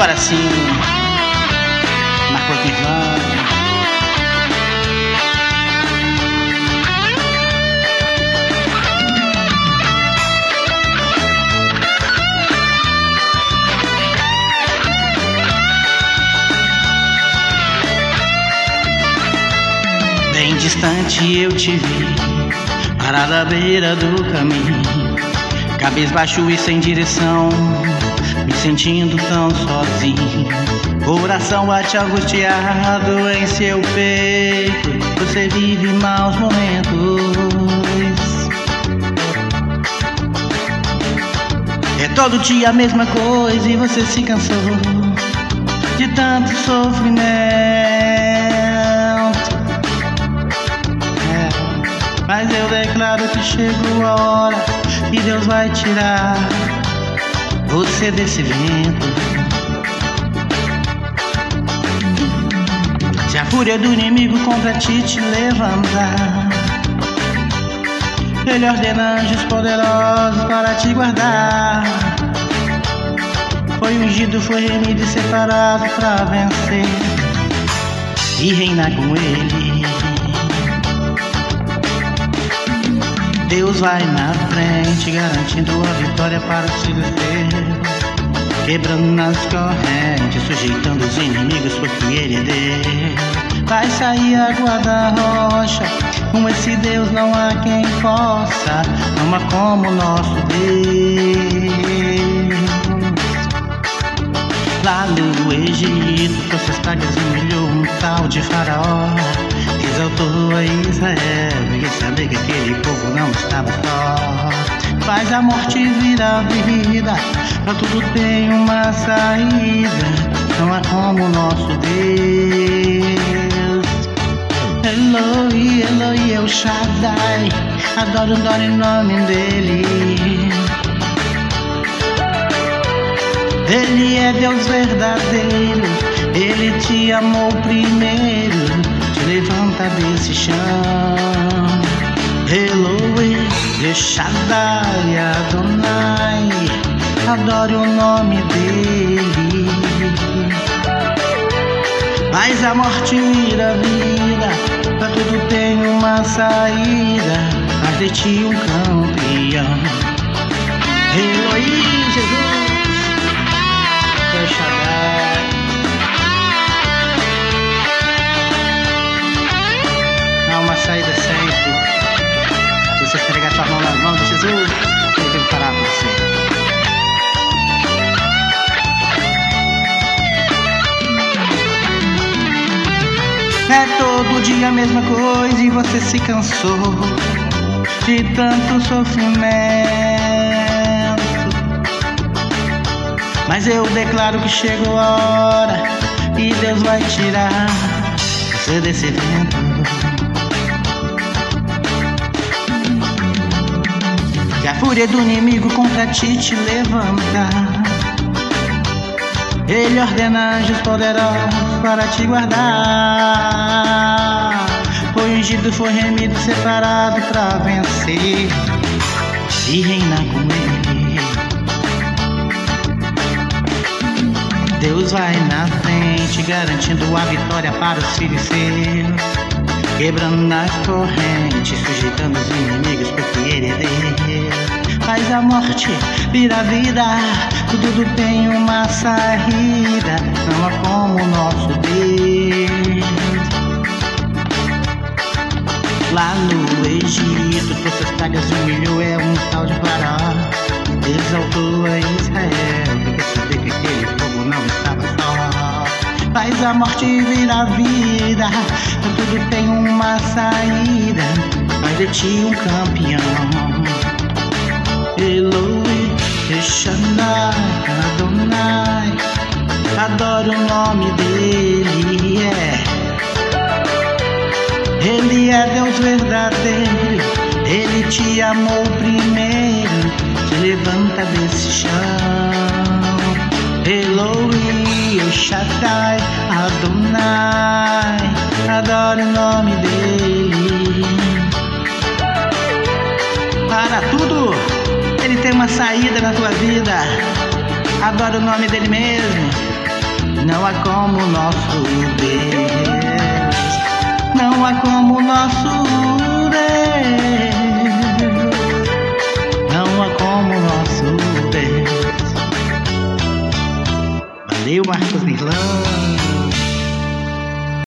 Agora sim, Marcos Nirvana. Bem distante eu te vi, parada à beira do caminho, cabisbaixo e sem direção, me sentindo tão sozinho. Coração bate angustiado em seu peito, você vive maus momentos. É todo dia a mesma coisa e você se cansou de tanto sofrimento. É, mas eu declaro que chegou a hora e Deus vai tirar você desse vento. Se a fúria do inimigo contra ti te levantar, Ele ordena anjos poderosos para te guardar. Foi ungido, foi remido e separado para vencer e reinar com Ele. Deus vai na frente, garantindo a vitória para os filhos dele. Quebrando as correntes, sujeitando os inimigos, porque Ele é Deus. Vai sair a guarda rocha, com esse Deus não há quem possa, há como o nosso Deus. Lá no Egito, com suas pragas humilhou um tal de faraó Exaltou a Israel, ninguém sabia que aquele povo não estava só. Faz a morte virar vida, pra tudo tem uma saída Não há como o nosso Deus. Eloi, Eloi, El Shaddai Adoro, adoro em nome dele. Ele é Deus verdadeiro, Ele te amou primeiro, Shaddai, Adonai, adore o nome dele. Mas a morte vira vida, pra tudo tem uma saída, faz de ti um campeão. Eloi, Jesus. El Shaddai. Vai parar por você. É todo dia a mesma coisa e você se cansou de tanto sofrimento. Mas eu declaro que chegou a hora e Deus vai tirar você desse vento. A fúria do inimigo contra ti te levanta. Ele ordena anjos poderosos para te guardar. Foi ungido, foi remido, separado para vencer e reinar com ele. Deus vai na frente, garantindo a vitória para os filhos seus. Quebrando as correntes, sujeitando os inimigos, porque Ele é Deus. Faz a morte, vira vida, tudo tem uma saída, não há como o nosso Deus. Lá no Egito, forças pragas humilhou, é um tal de Faraó. Exaltou a Israel, porque saber que aquele povo não estava só. Faz a morte virar vida, tudo tem uma saída, faz de ti um campeão. Eloi, Shaddai, Adonai, adoro o nome dele, é. Ele é Deus verdadeiro, Ele te amou primeiro, te levanta desse chão. Eloi, El Shaddai, Adonai, na tua vida. Adora o nome dele mesmo. Não há como nosso Deus. Não há como nosso Deus.